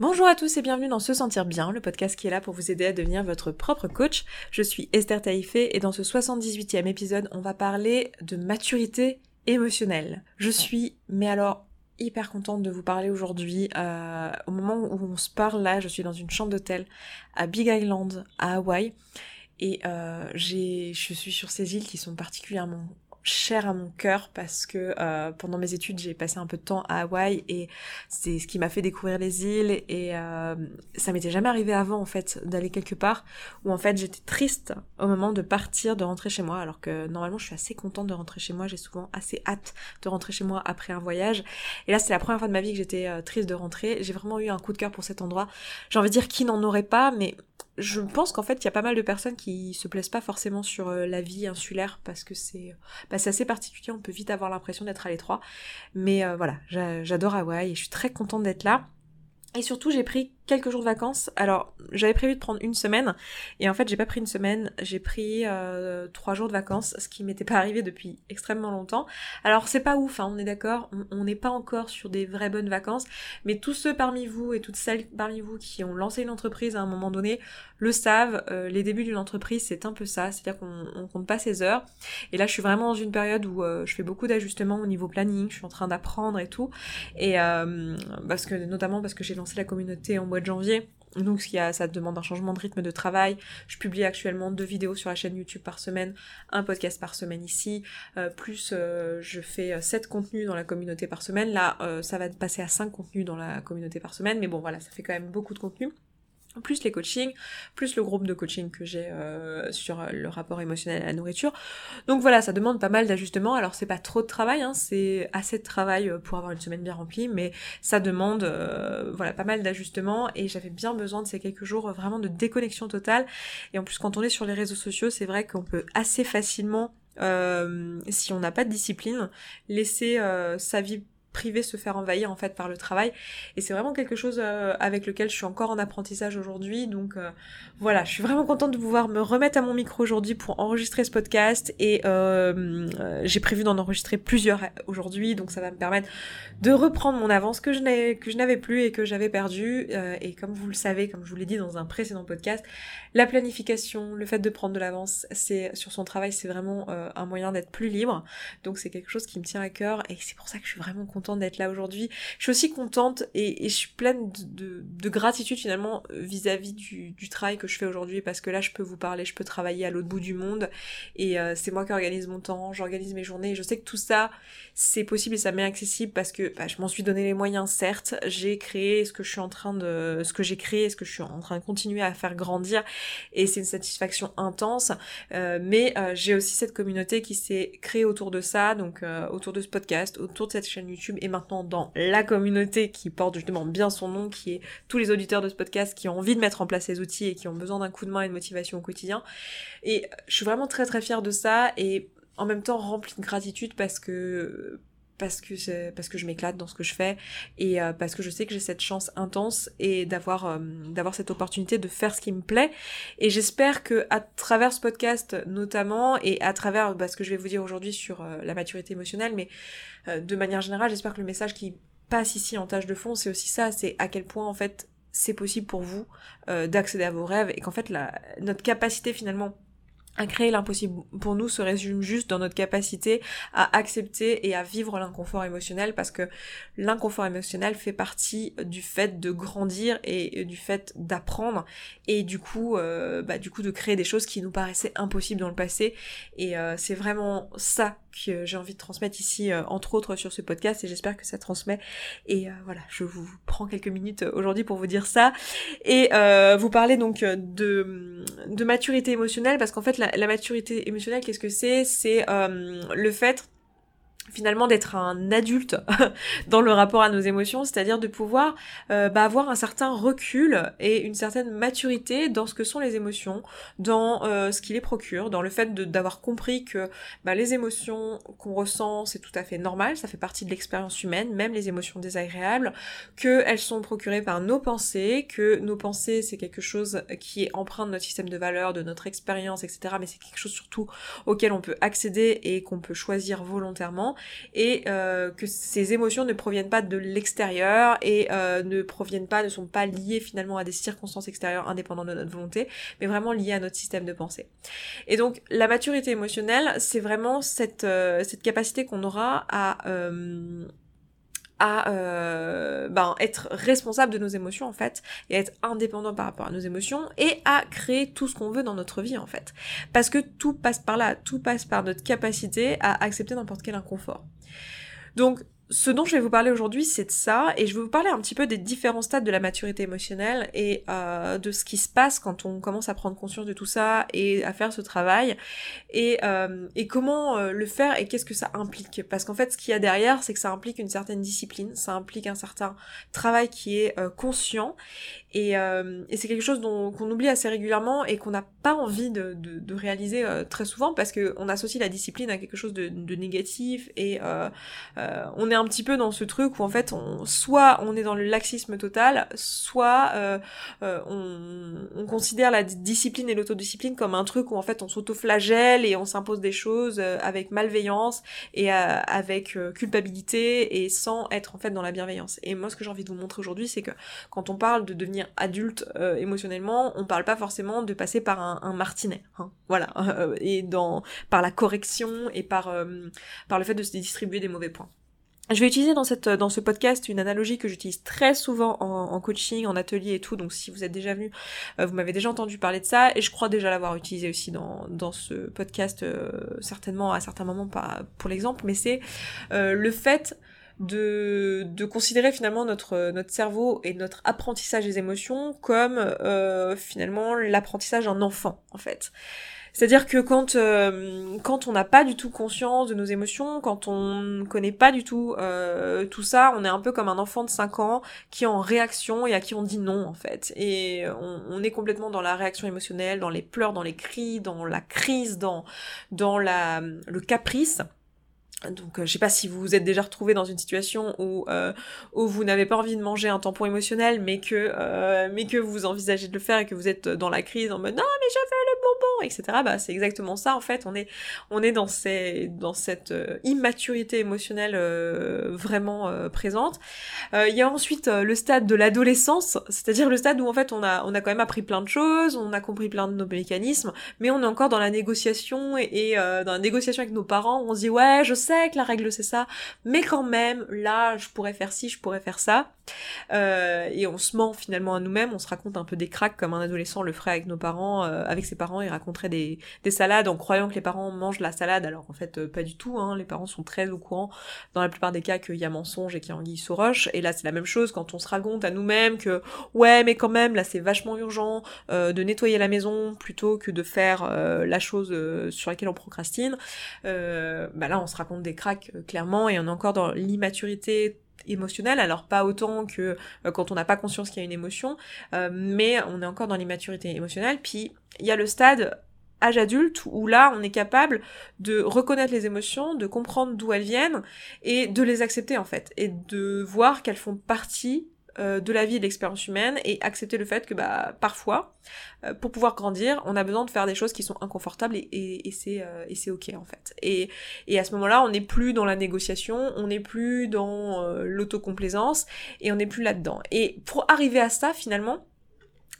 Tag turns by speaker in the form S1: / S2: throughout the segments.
S1: Bonjour à tous et bienvenue dans Se Sentir Bien, le podcast qui est là pour vous aider à devenir votre propre coach. Je suis Esther Taïfé et dans ce 78e épisode, on va parler de maturité émotionnelle. Je suis, mais alors, hyper contente de vous parler aujourd'hui. Euh, au moment où on se parle là, je suis dans une chambre d'hôtel à Big Island, à Hawaï. Et euh, je suis sur ces îles qui sont particulièrement cher à mon cœur parce que euh, pendant mes études j'ai passé un peu de temps à Hawaï et c'est ce qui m'a fait découvrir les îles et euh, ça m'était jamais arrivé avant en fait d'aller quelque part où en fait j'étais triste au moment de partir de rentrer chez moi alors que normalement je suis assez contente de rentrer chez moi. J'ai souvent assez hâte de rentrer chez moi après un voyage. Et là c'est la première fois de ma vie que j'étais euh, triste de rentrer. J'ai vraiment eu un coup de cœur pour cet endroit. J'ai envie de dire qui n'en aurait pas mais je pense qu'en fait, il y a pas mal de personnes qui se plaisent pas forcément sur euh, la vie insulaire parce que c'est bah, assez particulier, on peut vite avoir l'impression d'être à l'étroit. Mais euh, voilà, j'adore Hawaï et je suis très contente d'être là. Et surtout, j'ai pris quelques jours de vacances. Alors, j'avais prévu de prendre une semaine, et en fait, j'ai pas pris une semaine, j'ai pris euh, trois jours de vacances, ce qui m'était pas arrivé depuis extrêmement longtemps. Alors, c'est pas ouf, hein, on est d'accord, on n'est pas encore sur des vraies bonnes vacances, mais tous ceux parmi vous et toutes celles parmi vous qui ont lancé une entreprise à un moment donné le savent, euh, les débuts d'une entreprise, c'est un peu ça, c'est-à-dire qu'on compte pas ses heures. Et là, je suis vraiment dans une période où euh, je fais beaucoup d'ajustements au niveau planning, je suis en train d'apprendre et tout, et parce que notamment parce que j'ai lancé la communauté en de janvier. Donc ça demande un changement de rythme de travail. Je publie actuellement deux vidéos sur la chaîne YouTube par semaine, un podcast par semaine ici, euh, plus euh, je fais euh, sept contenus dans la communauté par semaine. Là, ça va passer à cinq contenus dans la communauté par semaine, mais bon voilà, ça fait quand même beaucoup de contenus plus les coachings, plus le groupe de coaching que j'ai euh, sur le rapport émotionnel à la nourriture. Donc voilà, ça demande pas mal d'ajustements. Alors c'est pas trop de travail, hein, c'est assez de travail euh, pour avoir une semaine bien remplie, mais ça demande euh, voilà pas mal d'ajustements et j'avais bien besoin de ces quelques jours vraiment de déconnexion totale. Et en plus quand on est sur les réseaux sociaux, c'est vrai qu'on peut assez facilement si on n'a pas de discipline, laisser sa vie se faire envahir en fait par le travail. Et c'est vraiment quelque chose euh, avec lequel je suis encore en apprentissage aujourd'hui. Donc euh, voilà je suis vraiment contente de pouvoir me remettre à mon micro aujourd'hui pour enregistrer ce podcast. Et euh, j'ai prévu d'en enregistrer plusieurs aujourd'hui. Donc ça va me permettre de reprendre mon avance que je n'avais que je n'avais plus et que j'avais perdu. Et comme vous le savez comme je vous l'ai dit dans un précédent podcast la planification le fait de prendre de l'avance c'est sur son travail c'est vraiment un moyen d'être plus libre. Donc c'est quelque chose qui me tient à cœur. Et c'est pour ça que je suis vraiment contente d'être là aujourd'hui. Je suis aussi contente et, je suis pleine de, gratitude finalement vis-à-vis du, travail que je fais aujourd'hui parce que là je peux vous parler, je peux travailler à l'autre bout du monde et euh, c'est moi qui organise mon temps, j'organise mes journées. Et je sais que tout ça c'est possible et ça m'est accessible parce que bah, je m'en suis donné les moyens certes, j'ai créé ce que je suis en train de ce que j'ai créé, ce que je suis en train de continuer à faire grandir et c'est une satisfaction intense. Euh, mais euh, j'ai aussi cette communauté qui s'est créée autour de ça donc autour de ce podcast, autour de cette chaîne YouTube et maintenant dans la communauté qui porte justement bien son nom, qui est tous les auditeurs de ce podcast qui ont envie de mettre en place ces outils et qui ont besoin d'un coup de main et de motivation au quotidien. Et je suis vraiment très très fière de ça et en même temps remplie de gratitude parce que parce que parce que je m'éclate dans ce que je fais et euh, parce que je sais que j'ai cette chance intense et d'avoir euh, d'avoir cette opportunité de faire ce qui me plaît. Et j'espère que à travers ce podcast notamment et à travers bah, ce que je vais vous dire aujourd'hui sur euh, la maturité émotionnelle mais de manière générale j'espère que le message qui passe ici en tâche de fond c'est aussi ça c'est à quel point en fait c'est possible pour vous d'accéder à vos rêves et qu'en fait la, notre capacité finalement créer l'impossible. Pour nous se résume juste dans notre capacité à accepter et à vivre l'inconfort émotionnel parce que l'inconfort émotionnel fait partie du fait de grandir et du fait d'apprendre et du coup euh, bah, du coup de créer des choses qui nous paraissaient impossibles dans le passé. Et euh, c'est vraiment ça que j'ai envie de transmettre ici euh, entre autres sur ce podcast et j'espère que ça transmet. Et voilà je vous prends quelques minutes aujourd'hui pour vous dire ça. Et vous parler donc de, de maturité émotionnelle parce qu'en fait la la, maturité émotionnelle, qu'est-ce que c'est? C'est euh, le fait finalement d'être un adulte dans le rapport à nos émotions, c'est-à-dire de pouvoir euh, bah, avoir un certain recul et une certaine maturité dans ce que sont les émotions, dans euh, ce qui les procure, dans le fait d'avoir compris que bah, les émotions qu'on ressent c'est tout à fait normal, ça fait partie de l'expérience humaine, même les émotions désagréables, qu'elles sont procurées par nos pensées, que nos pensées c'est quelque chose qui est empreint de notre système de valeurs, de notre expérience, etc. Mais c'est quelque chose surtout auquel on peut accéder et qu'on peut choisir volontairement et euh, que ces émotions ne proviennent pas de l'extérieur et euh, ne proviennent pas, ne sont pas liées finalement à des circonstances extérieures indépendantes de notre volonté, mais vraiment liées à notre système de pensée. Et donc la maturité émotionnelle, c'est vraiment cette, euh, cette capacité qu'on aura à à euh, ben, être responsable de nos émotions en fait et être indépendant par rapport à nos émotions et à créer tout ce qu'on veut dans notre vie en fait. Parce que tout passe par là tout passe par notre capacité à accepter n'importe quel inconfort. Donc ce dont je vais vous parler aujourd'hui, c'est de ça, et je vais vous parler un petit peu des différents stades de la maturité émotionnelle et euh, de ce qui se passe quand on commence à prendre conscience de tout ça et à faire ce travail, et, euh, comment euh, le faire et qu'est-ce que ça implique. Parce qu'en fait, ce qu'il y a derrière, c'est que ça implique une certaine discipline, ça implique un certain travail qui est conscient, et, euh, et c'est quelque chose qu'on oublie assez régulièrement et qu'on n'a pas envie de, de, de réaliser très souvent parce qu'on associe la discipline à quelque chose de, de négatif et on est un petit peu dans ce truc où en fait on soit on est dans le laxisme total, soit euh, euh, on, on, considère la discipline et l'autodiscipline comme un truc où en fait on s'auto-flagelle et on s'impose des choses euh, avec malveillance et avec culpabilité et sans être en fait dans la bienveillance. Et moi ce que j'ai envie de vous montrer aujourd'hui c'est que quand on parle de devenir adulte émotionnellement, on parle pas forcément de passer par un, martinet, hein, voilà, et dans par la correction et par par le fait de se distribuer des mauvais points. Je vais utiliser dans, ce podcast une analogie que j'utilise très souvent en, coaching, en atelier et tout, donc si vous êtes déjà venu, euh, vous m'avez déjà entendu parler de ça, et je crois déjà l'avoir utilisé aussi dans, dans ce podcast, euh, certainement à certains moments pas pour l'exemple, mais c'est euh, le fait de, de considérer finalement notre, notre cerveau et notre apprentissage des émotions comme finalement l'apprentissage d'un enfant en fait. C'est-à-dire que quand euh, quand on n'a pas du tout conscience de nos émotions, quand on ne connaît pas du tout euh, tout ça, on est un peu comme un enfant de 5 ans qui est en réaction et à qui on dit non en fait. Et on, on est complètement dans la réaction émotionnelle, dans les pleurs, dans les cris, dans la crise, dans dans la le caprice. Donc, euh, je sais pas si vous vous êtes déjà retrouvé dans une situation où euh, où vous n'avez pas envie de manger un tampon émotionnel, mais que euh, mais que vous envisagez de le faire et que vous êtes dans la crise en mode non mais je veux le bonbon, etc. Bah c'est exactement ça en fait. On est on est dans ces dans cette immaturité émotionnelle vraiment présente. Il y a ensuite le stade de l'adolescence, c'est-à-dire le stade où en fait on a on a quand même appris plein de choses, on a compris plein de nos mécanismes, mais on est encore dans la négociation et, dans la négociation avec nos parents. On se dit ouais je sais que la règle c'est ça, mais quand même, là, je pourrais faire ci, je pourrais faire ça. Euh, et on se ment finalement à nous-mêmes, on se raconte un peu des cracks comme un adolescent le ferait avec nos parents, euh, avec ses parents, il raconterait des, des salades en croyant que les parents mangent la salade, alors en fait euh, pas du tout, hein, les parents sont très au courant dans la plupart des cas qu'il y a mensonge et qu'il y a anguille sous roche, et là c'est la même chose quand on se raconte à nous-mêmes que ouais mais quand même là c'est vachement urgent de nettoyer la maison plutôt que de faire la chose sur laquelle on procrastine, bah là on se raconte des cracks euh, clairement et on est encore dans l'immaturité émotionnelle, alors pas autant que euh, quand on n'a pas conscience qu'il y a une émotion, euh, mais on est encore dans l'immaturité émotionnelle. Puis il y a le stade âge adulte où là on est capable de reconnaître les émotions, de comprendre d'où elles viennent et de les accepter en fait et de voir qu'elles font partie euh, de la vie et de l'expérience humaine et accepter le fait que bah parfois euh, pour pouvoir grandir on a besoin de faire des choses qui sont inconfortables et, et, c'est euh, et c'est ok en fait. Et, et à ce moment-là on n'est plus dans la négociation on n'est plus dans l'autocomplaisance et on n'est plus là-dedans. Et pour arriver à ça finalement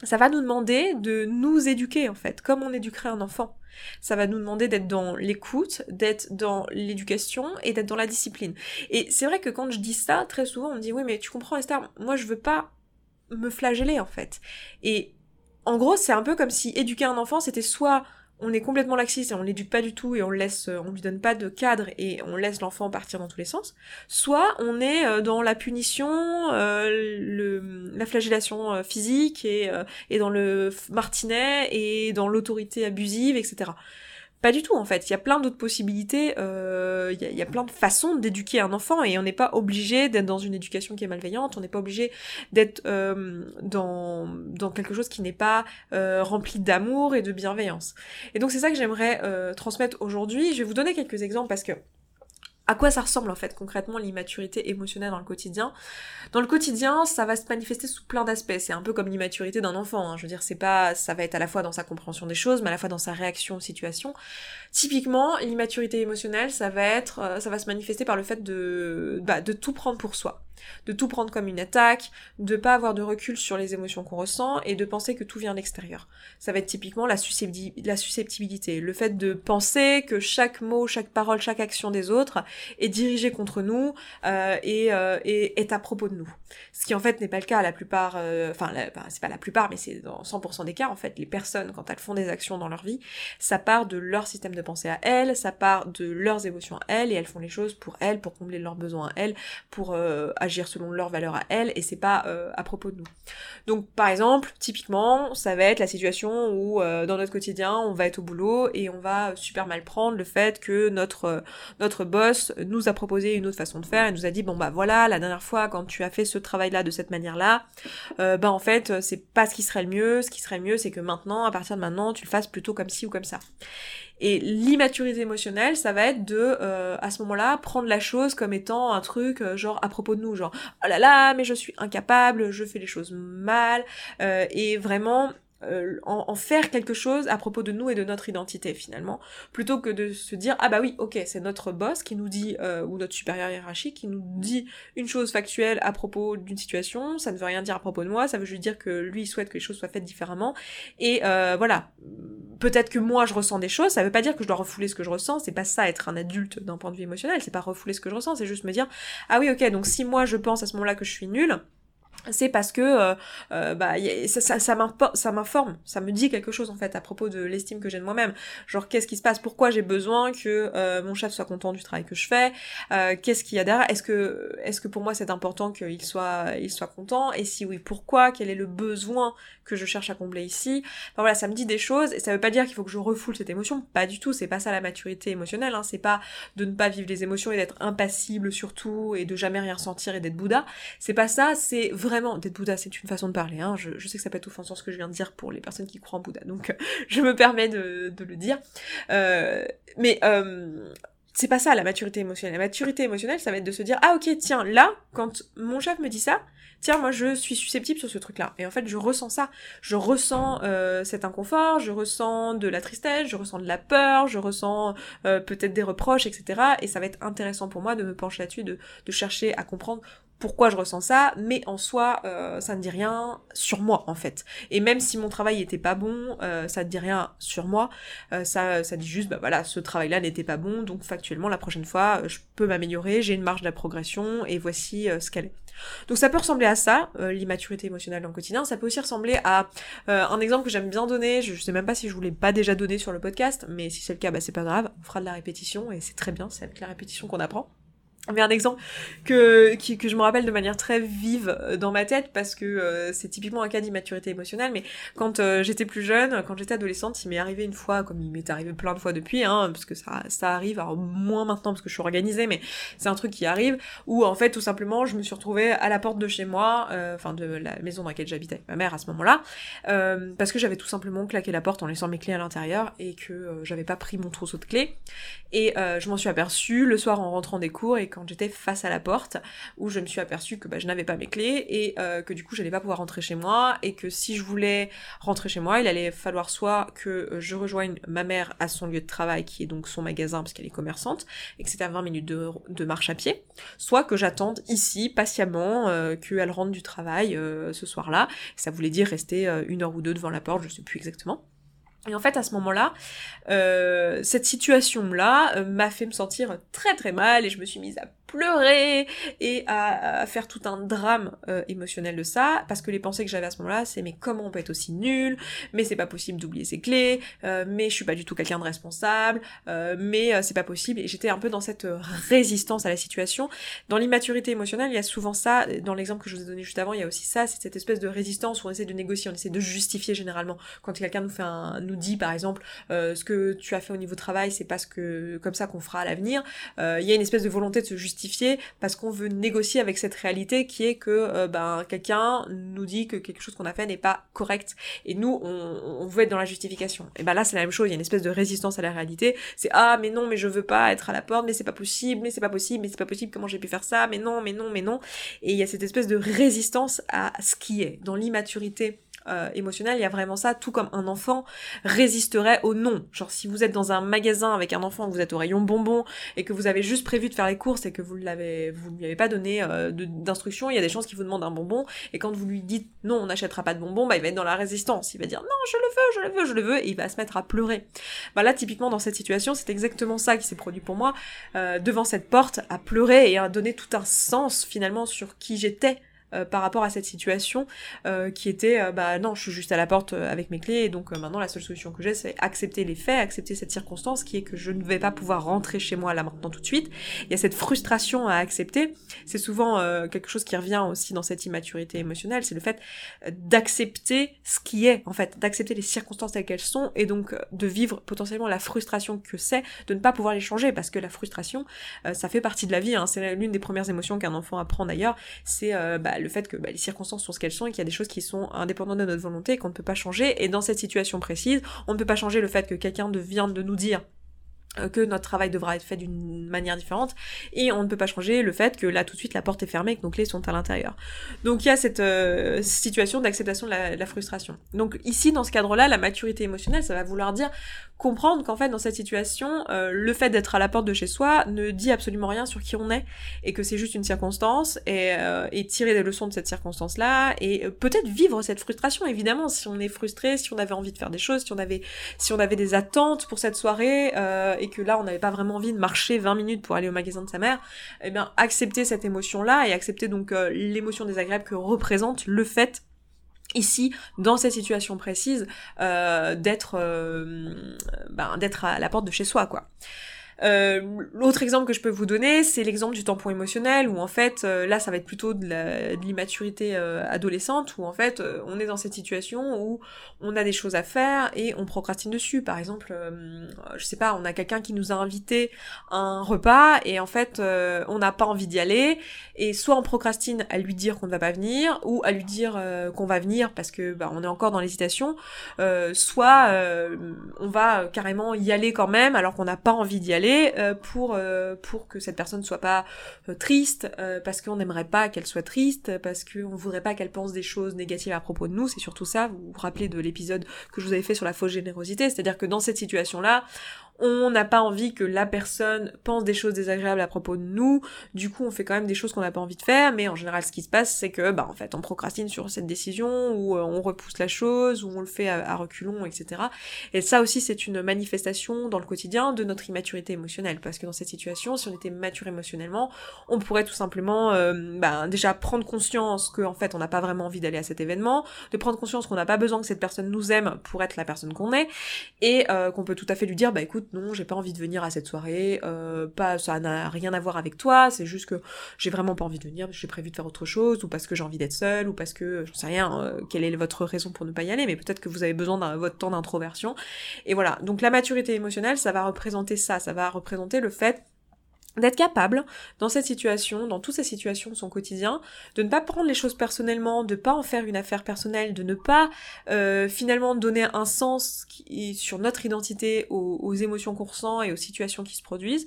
S1: ça va nous demander de nous éduquer en fait comme on éduquerait un enfant ça va nous demander d'être dans l'écoute, d'être dans l'éducation et d'être dans la discipline. Et c'est vrai que quand je dis ça, très souvent on me dit oui mais tu comprends Esther, moi je veux pas me flageller en fait. Et en gros c'est un peu comme si éduquer un enfant c'était soit on est complètement laxiste et on l'éduque pas du tout et on laisse, euh, on lui donne pas de cadre et on laisse l'enfant partir dans tous les sens. Soit on est euh, dans la punition, euh, la flagellation physique et dans le martinet et dans l'autorité abusive, etc. Pas du tout en fait, il y a plein d'autres possibilités, euh, il, y a, plein de façons d'éduquer un enfant et on n'est pas obligé d'être dans une éducation qui est malveillante, on n'est pas obligé d'être euh, dans, dans quelque chose qui n'est pas euh, rempli d'amour et de bienveillance. Et donc c'est ça que j'aimerais transmettre aujourd'hui, je vais vous donner quelques exemples parce que à quoi ça ressemble en fait concrètement l'immaturité émotionnelle dans le quotidien Dans le quotidien, ça va se manifester sous plein d'aspects. C'est un peu comme l'immaturité d'un enfant. Hein. Je veux dire, c'est pas, ça va être à la fois dans sa compréhension des choses, mais à la fois dans sa réaction aux situations. Typiquement, l'immaturité émotionnelle, ça va être, euh, ça va se manifester par le fait de, bah, de tout prendre pour soi de tout prendre comme une attaque, de pas avoir de recul sur les émotions qu'on ressent et de penser que tout vient de l'extérieur. Ça va être typiquement la, susceptibilité, le fait de penser que chaque mot, chaque parole, chaque action des autres est dirigée contre nous euh, euh, et, est à propos de nous. Ce qui en fait n'est pas le cas la plupart, euh, enfin c'est pas la plupart, mais c'est dans 100% des cas en fait, les personnes quand elles font des actions dans leur vie, ça part de leur système de pensée à elles, ça part de leurs émotions à elles et elles font les choses pour elles, pour combler leurs besoins à elles, pour agir selon leurs valeurs à elles et c'est pas euh, à propos de nous. Donc par exemple, typiquement, ça va être la situation où euh, dans notre quotidien, on va être au boulot et on va super mal prendre le fait que notre euh, notre boss nous a proposé une autre façon de faire et nous a dit bon bah voilà, la dernière fois quand tu as fait ce travail là de cette manière-là, bah en fait, c'est pas ce qui serait le mieux, ce qui serait mieux c'est que maintenant à partir de maintenant, tu le fasses plutôt comme ci ou comme ça. Et l'immaturité émotionnelle, ça va être de, euh, à ce moment-là, prendre la chose comme étant un truc euh, genre à propos de nous, genre oh là là, mais je suis incapable, je fais les choses mal, euh, et vraiment euh, en, faire quelque chose à propos de nous et de notre identité finalement, plutôt que de se dire ah bah oui ok c'est notre boss qui nous dit euh, ou notre supérieur hiérarchique qui nous dit une chose factuelle à propos d'une situation, ça ne veut rien dire à propos de moi, ça veut juste dire que lui souhaite que les choses soient faites différemment. Et euh, voilà peut-être que moi je ressens des choses, ça veut pas dire que je dois refouler ce que je ressens, c'est pas ça être un adulte d'un point de vue émotionnel, c'est pas refouler ce que je ressens, c'est juste me dire ah oui ok donc si moi je pense à ce moment-là que je suis nulle c'est parce que euh, euh, bah, ça, m'informe, ça me dit quelque chose en fait à propos de l'estime que j'ai de moi-même. Genre qu'est-ce qui se passe, pourquoi j'ai besoin que euh, mon chef soit content du travail que je fais, qu'est-ce qu'il y a derrière, est-ce que est-ce que pour moi c'est important qu'il soit il soit content? Et si oui pourquoi, quel est le besoin que je cherche à combler ici. Enfin voilà, ça me dit des choses et ça veut pas dire qu'il faut que je refoule cette émotion, pas du tout, c'est pas ça la maturité émotionnelle, hein. c'est pas de ne pas vivre les émotions et d'être impassible surtout et de jamais rien ressentir et d'être Bouddha, c'est pas ça, c'est vraiment d'être Bouddha, c'est une façon de parler. Hein. Je, sais que ça peut être offensant ce que je viens de dire pour les personnes qui croient en Bouddha, donc je me permets de, le dire. Euh, mais euh, c'est pas ça la maturité émotionnelle. La maturité émotionnelle, ça va être de se dire ah ok tiens là quand mon chef me dit ça, tiens moi je suis susceptible sur ce truc là et en fait je ressens ça. Je ressens euh, cet inconfort je ressens de la tristesse je ressens de la peur je ressens euh, peut-être des reproches etc et ça va être intéressant pour moi de me pencher là-dessus de, de chercher à comprendre pourquoi je ressens ça, mais en soi, euh, ça ne dit rien sur moi en fait. Et même si mon travail était pas bon, euh, ça ne dit rien sur moi. Euh, ça, ça dit juste, bah voilà, ce travail-là n'était pas bon, donc factuellement la prochaine fois, je peux m'améliorer, j'ai une marge de la progression, et voici ce qu'elle est. Donc ça peut ressembler à ça, l'immaturité émotionnelle dans le quotidien. Ça peut aussi ressembler à un exemple que j'aime bien donner. Je, sais même pas si je voulais pas déjà donner sur le podcast, mais si c'est le cas, bah c'est pas grave. On fera de la répétition et c'est très bien. C'est avec la répétition qu'on apprend. Mais un exemple que, que je me rappelle de manière très vive euh, dans ma tête parce que euh, c'est typiquement un cas d'immaturité émotionnelle, mais quand euh, j'étais plus jeune, quand j'étais adolescente, il m'est arrivé une fois, comme il m'est arrivé plein de fois depuis, hein, parce que ça, ça arrive, alors moins maintenant parce que je suis organisée, mais c'est un truc qui arrive, où en fait tout simplement je me suis retrouvée à la porte de chez moi, enfin de la maison dans laquelle j'habitais avec ma mère à ce moment-là, parce que j'avais tout simplement claqué la porte en laissant mes clés à l'intérieur et que j'avais pas pris mon trousseau de clés. Et je m'en suis aperçue le soir en rentrant des cours et quand j'étais face à la porte, où je me suis aperçue que bah, je n'avais pas mes clés et euh, que du coup j'allais pas pouvoir rentrer chez moi et que si je voulais rentrer chez moi, il allait falloir soit que euh, je rejoigne ma mère à son lieu de travail qui est donc son magasin parce est commerçante et que c'est à 20 minutes de, marche à pied, soit que j'attende ici patiemment euh, qu'elle rentre du travail ce soir-là. Ça voulait dire rester une heure ou deux devant la porte, je sais plus exactement. Et en fait, à ce moment-là, euh, cette situation-là euh, m'a fait me sentir très très mal et je me suis mise à pleurer et à, faire tout un drame euh, émotionnel de ça parce que les pensées que j'avais à ce moment-là c'est mais comment on peut être aussi nul? Mais c'est pas possible d'oublier ses clés mais je suis pas du tout quelqu'un de responsable mais c'est pas possible. Et j'étais un peu dans cette résistance à la situation. Dans l'immaturité émotionnelle il y a souvent ça. Dans l'exemple que je vous ai donné juste avant il y a aussi ça. C'est cette espèce de résistance où on essaie de négocier on essaie de justifier généralement quand quelqu'un nous fait un nous dit par exemple ce que tu as fait au niveau travail, c'est parce que comme ça qu'on fera à l'avenir. Il y a une espèce de volonté de se justifier parce qu'on veut négocier avec cette réalité qui est que ben quelqu'un nous dit que quelque chose qu'on a fait n'est pas correct et nous on, on veut être dans la justification. Et ben là c'est la même chose, il y a une espèce de résistance à la réalité. C'est ah mais non mais je veux pas être à la porte, mais c'est pas possible, mais c'est pas possible, mais c'est pas possible, comment j'ai pu faire ça, mais non, mais non, mais non. Et il y a cette espèce de résistance à ce qui est dans l'immaturité euh, émotionnel, il y a vraiment ça, tout comme un enfant résisterait au non. Genre si vous êtes dans un magasin avec un enfant, vous êtes au rayon bonbons et que vous avez juste prévu de faire les courses et que vous l'avez, vous lui avez pas donné euh, d'instruction, il y a des chances qu'il vous demande un bonbon et quand vous lui dites non, on n'achètera pas de bonbons, bah il va être dans la résistance, il va dire non, je le veux, je le veux, je le veux et il va se mettre à pleurer. Bah là typiquement dans cette situation, c'est exactement ça qui s'est produit pour moi euh, devant cette porte, à pleurer et à donner tout un sens finalement sur qui j'étais euh, par rapport à cette situation euh, qui était euh, bah non je suis juste à la porte avec mes clés et donc maintenant la seule solution que j'ai c'est accepter les faits accepter cette circonstance qui est que je ne vais pas pouvoir rentrer chez moi là maintenant tout de suite. Il y a cette frustration à accepter. C'est souvent quelque chose qui revient aussi dans cette immaturité émotionnelle c'est le fait d'accepter ce qui est en fait d'accepter les circonstances telles qu'elles sont et donc de vivre potentiellement la frustration que c'est de ne pas pouvoir les changer parce que la frustration ça fait partie de la vie hein. c'est l'une des premières émotions qu'un enfant apprend d'ailleurs. C'est bah, le fait que bah, les circonstances sont ce qu'elles sont et qu'il y a des choses qui sont indépendantes de notre volonté et qu'on ne peut pas changer. Et dans cette situation précise, on ne peut pas changer le fait que quelqu'un vienne de nous dire que notre travail devra être fait d'une manière différente et on ne peut pas changer le fait que là tout de suite la porte est fermée et que nos clés sont à l'intérieur. Donc il y a cette euh, situation d'acceptation de la, frustration. Donc ici dans ce cadre-là, la maturité émotionnelle, ça va vouloir dire comprendre qu'en fait dans cette situation, euh, le fait d'être à la porte de chez soi ne dit absolument rien sur qui on est et que c'est juste une circonstance et, et, tirer des leçons de cette circonstance-là et peut-être vivre cette frustration évidemment si on est frustré, si on avait envie de faire des choses, si on avait si on avait des attentes pour cette soirée et que là on n'avait pas vraiment envie de marcher 20 minutes pour aller au magasin de sa mère, eh bien accepter cette émotion-là et accepter donc euh, l'émotion désagréable que représente le fait ici dans cette situation précise euh, d'être euh, ben, d'être à la porte de chez soi quoi. Euh, l'autre exemple que je peux vous donner, c'est l'exemple du tampon émotionnel, où en fait, euh, là, ça va être plutôt de l'immaturité euh, adolescente, où en fait, on est dans cette situation où on a des choses à faire et on procrastine dessus. Par exemple, je sais pas, on a quelqu'un qui nous a invité à un repas et en fait, on n'a pas envie d'y aller, et soit on procrastine à lui dire qu'on ne va pas venir, ou à lui dire qu'on va venir parce que bah, on est encore dans l'hésitation, soit on va carrément y aller quand même alors qu'on n'a pas envie d'y aller euh, pour euh, pour que cette personne soit pas euh, triste, parce qu'on n'aimerait pas qu'elle soit triste, parce qu'on voudrait pas qu'elle pense des choses négatives à propos de nous. C'est surtout ça. Vous vous rappelez de l'épisode que je vous avais fait sur la fausse générosité, c'est-à-dire que dans cette situation-là, on n'a pas envie que la personne pense des choses désagréables à propos de nous, du coup on fait quand même des choses qu'on n'a pas envie de faire, mais en général ce qui se passe c'est que bah en fait on procrastine sur cette décision, ou euh, on repousse la chose, ou on le fait à, reculons, etc. Et ça aussi c'est une manifestation dans le quotidien de notre immaturité émotionnelle, parce que dans cette situation, si on était mature émotionnellement, on pourrait tout simplement euh, bah, déjà prendre conscience qu'en fait on n'a pas vraiment envie d'aller à cet événement, de prendre conscience qu'on n'a pas besoin que cette personne nous aime pour être la personne qu'on est, et euh, qu'on peut tout à fait lui dire bah écoute non, j'ai pas envie de venir à cette soirée, euh, pas, ça n'a rien à voir avec toi, c'est juste que j'ai vraiment pas envie de venir, j'ai prévu de faire autre chose, ou parce que j'ai envie d'être seule, ou parce que, j'en sais rien, euh, quelle est votre raison pour ne pas y aller, mais peut-être que vous avez besoin de votre temps d'introversion. Et voilà, donc la maturité émotionnelle, ça va représenter ça, ça va représenter le fait d'être capable, dans cette situation, dans toutes ces situations de son quotidien, de ne pas prendre les choses personnellement, de pas en faire une affaire personnelle, de ne pas euh, finalement donner un sens sur notre identité aux, émotions qu'on ressent et aux situations qui se produisent,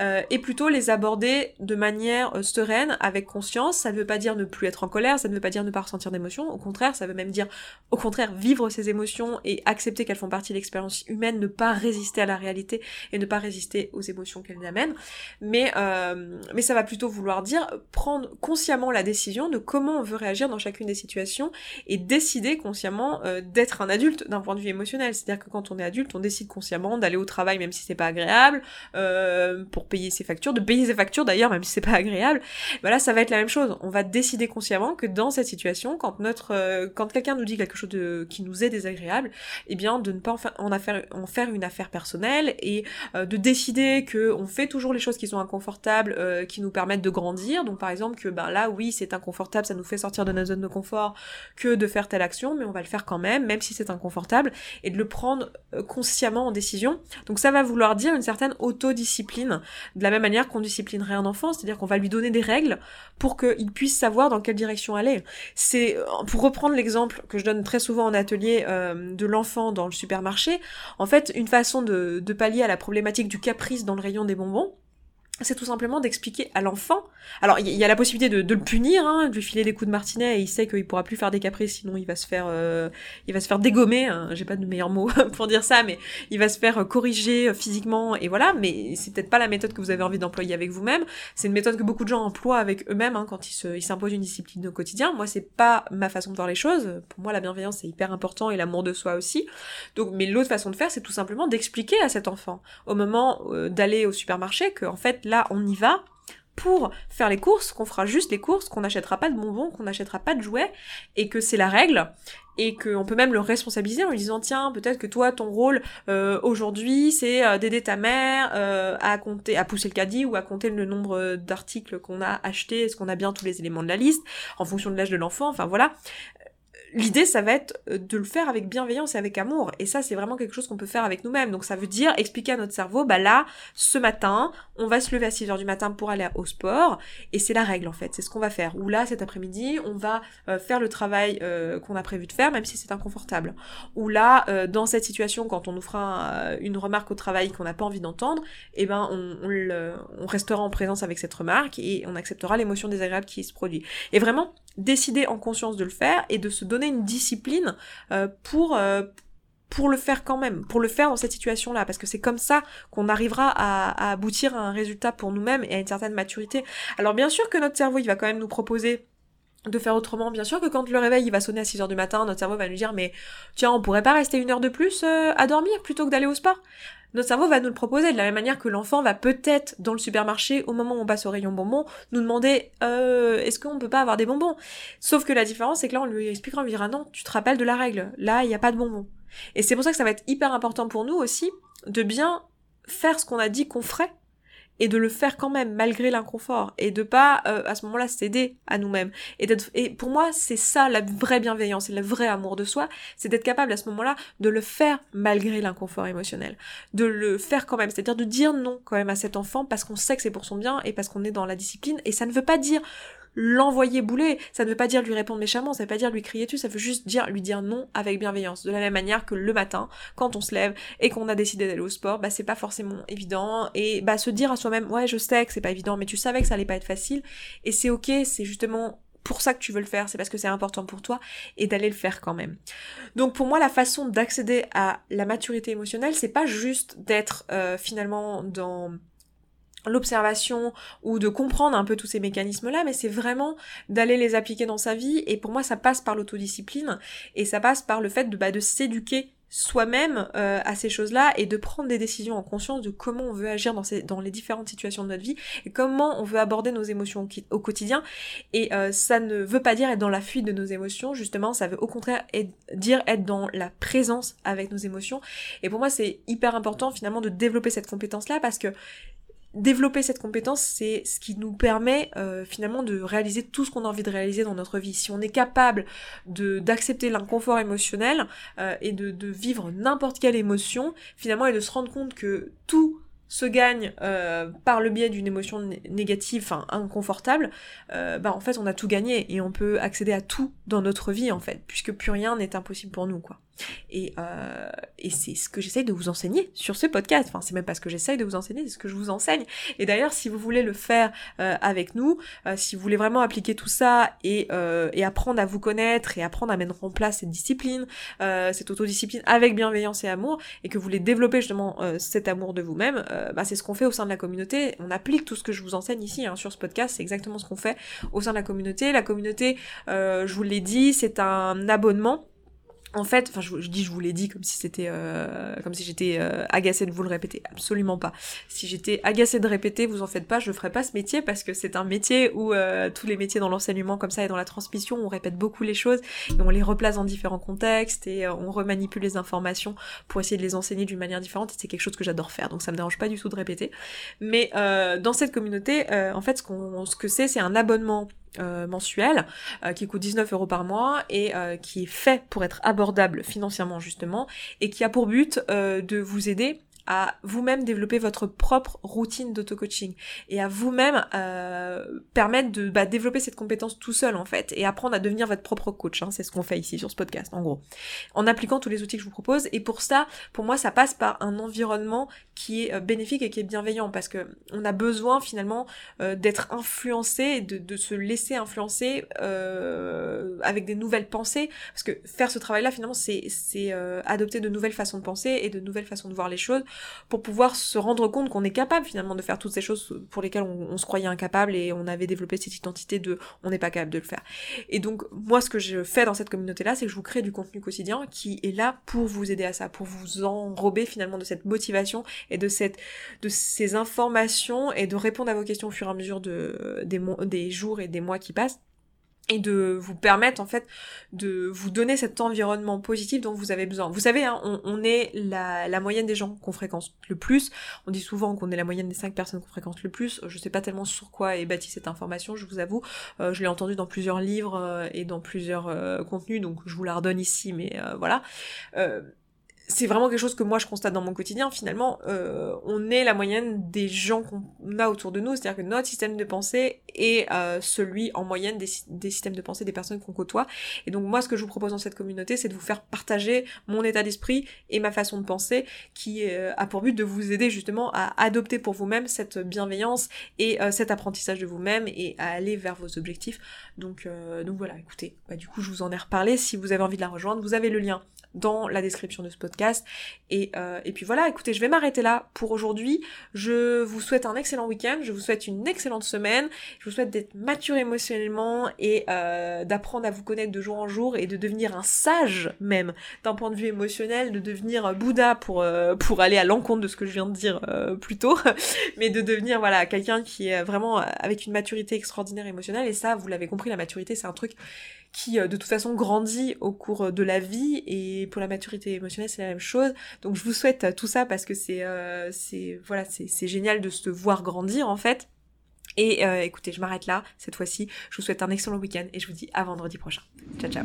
S1: euh, et plutôt les aborder de manière euh, sereine, avec conscience. Ça ne veut pas dire ne plus être en colère, ça ne veut pas dire ne pas ressentir d'émotions, au contraire, ça veut même dire, au contraire, vivre ces émotions et accepter qu'elles font partie de l'expérience humaine, ne pas résister à la réalité et ne pas résister aux émotions qu'elles amènent mais, euh, mais ça va plutôt vouloir dire prendre consciemment la décision de comment on veut réagir dans chacune des situations et décider consciemment euh, d'être un adulte d'un point de vue émotionnel. C'est-à-dire que quand on est adulte, on décide consciemment d'aller au travail même si c'est pas agréable, euh, pour payer ses factures, de payer ses factures d'ailleurs même si c'est pas agréable. Voilà, ça va être la même chose. On va décider consciemment que dans cette situation, quand notre, euh, quand quelqu'un nous dit quelque chose de, qui nous est désagréable, eh bien de ne pas en, faire, en faire une affaire personnelle et euh, de décider que on fait toujours les choses qui sont sont inconfortables euh, qui nous permettent de grandir. Donc par exemple que ben là oui c'est inconfortable, ça nous fait sortir de notre zone de confort que de faire telle action, mais on va le faire quand même, même si c'est inconfortable, et de le prendre euh, consciemment en décision. Donc ça va vouloir dire une certaine autodiscipline, de la même manière qu'on disciplinerait un enfant, c'est-à-dire qu'on va lui donner des règles pour qu'il puisse savoir dans quelle direction aller. C'est pour reprendre l'exemple que je donne très souvent en atelier de l'enfant dans le supermarché, en fait une façon de, de pallier à la problématique du caprice dans le rayon des bonbons, c'est tout simplement d'expliquer à l'enfant. Alors il y, a la possibilité de, le punir, hein, de lui filer des coups de martinet et il sait qu'il pourra plus faire des caprices, sinon il va se faire, euh, il va se faire dégommer. Hein. J'ai pas de meilleur mot pour dire ça, mais il va se faire euh, corriger euh, physiquement et voilà. Mais c'est peut-être pas la méthode que vous avez envie d'employer avec vous-même. C'est une méthode que beaucoup de gens emploient avec eux-mêmes hein, quand ils s'imposent une discipline au quotidien. Moi c'est pas ma façon de voir les choses. Pour moi la bienveillance c'est hyper important et l'amour de soi aussi. Donc mais l'autre façon de faire c'est tout simplement d'expliquer à cet enfant au moment d'aller au supermarché que en fait là on y va pour faire les courses, qu'on fera juste les courses, qu'on n'achètera pas de bonbons, qu'on n'achètera pas de jouets, et que c'est la règle, et qu'on peut même le responsabiliser en lui disant tiens peut-être que toi ton rôle euh, aujourd'hui c'est euh, d'aider ta mère euh, à compter à pousser le caddie ou à compter le nombre d'articles qu'on a achetés est-ce qu'on a bien tous les éléments de la liste en fonction de l'âge de l'enfant enfin voilà l'idée, ça va être euh, de le faire avec bienveillance et avec amour. Et ça, c'est vraiment quelque chose qu'on peut faire avec nous-mêmes. Donc ça veut dire expliquer à notre cerveau, bah là, ce matin, on va se lever à 6 heures du matin pour aller au sport. Et c'est la règle, en fait. C'est ce qu'on va faire. Ou là, cet après-midi, on va euh, faire le travail euh, qu'on a prévu de faire, même si c'est inconfortable. Ou là, dans cette situation, quand on nous fera une remarque au travail qu'on n'a pas envie d'entendre, eh ben, on, on restera en présence avec cette remarque et on acceptera l'émotion désagréable qui se produit. Et vraiment, décider en conscience de le faire et de se donner une discipline euh, pour euh, pour le faire quand même, pour le faire dans cette situation-là, parce que c'est comme ça qu'on arrivera à, à, aboutir à un résultat pour nous-mêmes et à une certaine maturité. Alors bien sûr que notre cerveau, il va quand même nous proposer de faire autrement. Bien sûr que quand le réveil il va sonner à 6 heures du matin, notre cerveau va nous dire mais tiens on pourrait pas rester une heure de plus euh, à dormir plutôt que d'aller au sport notre cerveau va nous le proposer de la même manière que l'enfant va peut-être dans le supermarché au moment où on passe au rayon bonbons nous demander euh, est-ce qu'on peut pas avoir des bonbons? Sauf que la différence c'est que là on lui expliquera on lui dira non tu te rappelles de la règle. Là il n'y a pas de bonbons. Et c'est pour ça que ça va être hyper important pour nous aussi de bien faire ce qu'on a dit qu'on ferait et de le faire quand même malgré l'inconfort et de pas euh, à ce moment-là céder à nous-mêmes. Et d'être et pour moi c'est ça la vraie bienveillance et le vrai amour de soi c'est d'être capable à ce moment-là de le faire malgré l'inconfort émotionnel. De le faire quand même c'est-à-dire de dire non quand même à cet enfant parce qu'on sait que c'est pour son bien et parce qu'on est dans la discipline. Et ça ne veut pas dire l'envoyer bouler. Ça ne veut pas dire lui répondre méchamment, ça veut pas dire lui crier dessus, ça veut juste dire lui dire non avec bienveillance. De la même manière que le matin, quand on se lève et qu'on a décidé d'aller au sport, bah c'est pas forcément évident et bah se dire à soi-même ouais je sais que c'est pas évident, mais tu savais que ça allait pas être facile et c'est ok, c'est justement pour ça que tu veux le faire, c'est parce que c'est important pour toi et d'aller le faire quand même. Donc pour moi la façon d'accéder à la maturité émotionnelle, c'est pas juste d'être euh, finalement dans l'observation ou de comprendre un peu tous ces mécanismes-là, mais c'est vraiment d'aller les appliquer dans sa vie. Et pour moi, ça passe par l'autodiscipline et ça passe par le fait de, bah, de s'éduquer soi-même euh, à ces choses-là et de prendre des décisions en conscience de comment on veut agir dans, ces, dans les différentes situations de notre vie et comment on veut aborder nos émotions au, quotidien. Et euh, ça ne veut pas dire être dans la fuite de nos émotions, justement, ça veut au contraire dire être dans la présence avec nos émotions. Et pour moi, c'est hyper important finalement de développer cette compétence-là parce que développer cette compétence, c'est ce qui nous permet euh, finalement de réaliser tout ce qu'on a envie de réaliser dans notre vie. Si on est capable de d'accepter l'inconfort émotionnel euh, et de, de vivre n'importe quelle émotion, finalement, et de se rendre compte que tout se gagne euh, par le biais d'une émotion négative, enfin inconfortable, bah en fait on a tout gagné et on peut accéder à tout dans notre vie en fait, puisque plus rien n'est impossible pour nous quoi. Et, euh, et c'est ce que j'essaye de vous enseigner sur ce podcast. Enfin, c'est même pas ce que j'essaye de vous enseigner, c'est ce que je vous enseigne. Et d'ailleurs, si vous voulez le faire euh, avec nous, euh, si vous voulez vraiment appliquer tout ça et, euh, et apprendre à vous connaître et apprendre à mettre en place cette discipline, euh, cette autodiscipline avec bienveillance et amour, et que vous voulez développer justement cet amour de vous-même, bah, c'est ce qu'on fait au sein de la communauté. On applique tout ce que je vous enseigne ici hein, sur ce podcast, c'est exactement ce qu'on fait au sein de la communauté. La communauté, je vous l'ai dit, c'est un abonnement en fait, enfin je, dis je vous l'ai dit comme si c'était euh, comme si j'étais euh, agacée de vous le répéter, absolument pas. Si j'étais agacée de répéter, vous en faites pas, je ferais pas ce métier parce que c'est un métier où euh, tous les métiers dans l'enseignement comme ça et dans la transmission, on répète beaucoup les choses et on les replace dans différents contextes et on remanipule les informations pour essayer de les enseigner d'une manière différente c'est quelque chose que j'adore faire donc ça me dérange pas du tout de répéter. Mais dans cette communauté, en fait ce qu'on ce que c'est c'est un abonnement euh, mensuel euh, qui coûte 19 euros par mois et euh, qui est fait pour être abordable financièrement justement et qui a pour but de vous aider à vous-même développer votre propre routine d'auto-coaching et à vous-même euh, permettre de bah, développer cette compétence tout seul en fait et apprendre à devenir votre propre coach. Hein, c'est ce qu'on fait ici sur ce podcast en gros, en appliquant tous les outils que je vous propose. Et pour ça, pour moi, ça passe par un environnement qui est euh, bénéfique et qui est bienveillant parce que on a besoin finalement euh, d'être influencé de, de, se laisser influencer euh, avec des nouvelles pensées parce que faire ce travail-là finalement c'est c'est euh, adopter de nouvelles façons de penser et de nouvelles façons de voir les choses pour pouvoir se rendre compte qu'on est capable finalement de faire toutes ces choses pour lesquelles on, se croyait incapable et on avait développé cette identité de on n'est pas capable de le faire. Et donc moi ce que je fais dans cette communauté là, c'est que je vous crée du contenu quotidien qui est là pour vous aider à ça, pour vous enrober finalement de cette motivation et de ces informations et de répondre à vos questions au fur et à mesure de des, des jours et des mois qui passent et de vous permettre en fait de vous donner cet environnement positif dont vous avez besoin. Vous savez, hein, on, est la, moyenne des gens qu'on fréquente le plus. On dit souvent qu'on est la moyenne des cinq personnes qu'on fréquente le plus. Je sais pas tellement sur quoi est bâtie cette information, je vous avoue. Euh, je l'ai entendu dans plusieurs livres euh, et dans plusieurs euh, contenus, donc je vous la redonne ici, mais voilà c'est vraiment quelque chose que moi je constate dans mon quotidien. Finalement, euh, on est la moyenne des gens qu'on a autour de nous, c'est-à-dire que notre système de pensée est euh, celui en moyenne des, systèmes de pensée des personnes qu'on côtoie. Et donc moi, ce que je vous propose dans cette communauté, c'est de vous faire partager mon état d'esprit et ma façon de penser, qui euh, a pour but de vous aider justement à adopter pour vous-même cette bienveillance et cet apprentissage de vous-même et à aller vers vos objectifs. Donc, donc voilà, écoutez, bah, du coup, je vous en ai reparlé. Si vous avez envie de la rejoindre, vous avez le lien dans la description de ce podcast. Et, euh, et puis voilà, écoutez, je vais m'arrêter là pour aujourd'hui. Je vous souhaite un excellent week-end, je vous souhaite une excellente semaine, je vous souhaite d'être mature émotionnellement et euh, d'apprendre à vous connaître de jour en jour et de devenir un sage même d'un point de vue émotionnel, de devenir Bouddha pour, euh, pour aller à l'encontre de ce que je viens de dire plus tôt, mais de devenir voilà quelqu'un qui est vraiment avec une maturité extraordinaire émotionnelle. Et ça, vous l'avez compris, la maturité, c'est un truc qui de toute façon grandit au cours de la vie et pour la maturité émotionnelle c'est la même chose donc je vous souhaite tout ça parce que c'est euh, c'est voilà c'est génial de se voir grandir en fait et euh, écoutez, je m'arrête là cette fois-ci. Je vous souhaite un excellent week-end et je vous dis à vendredi prochain. Ciao ciao.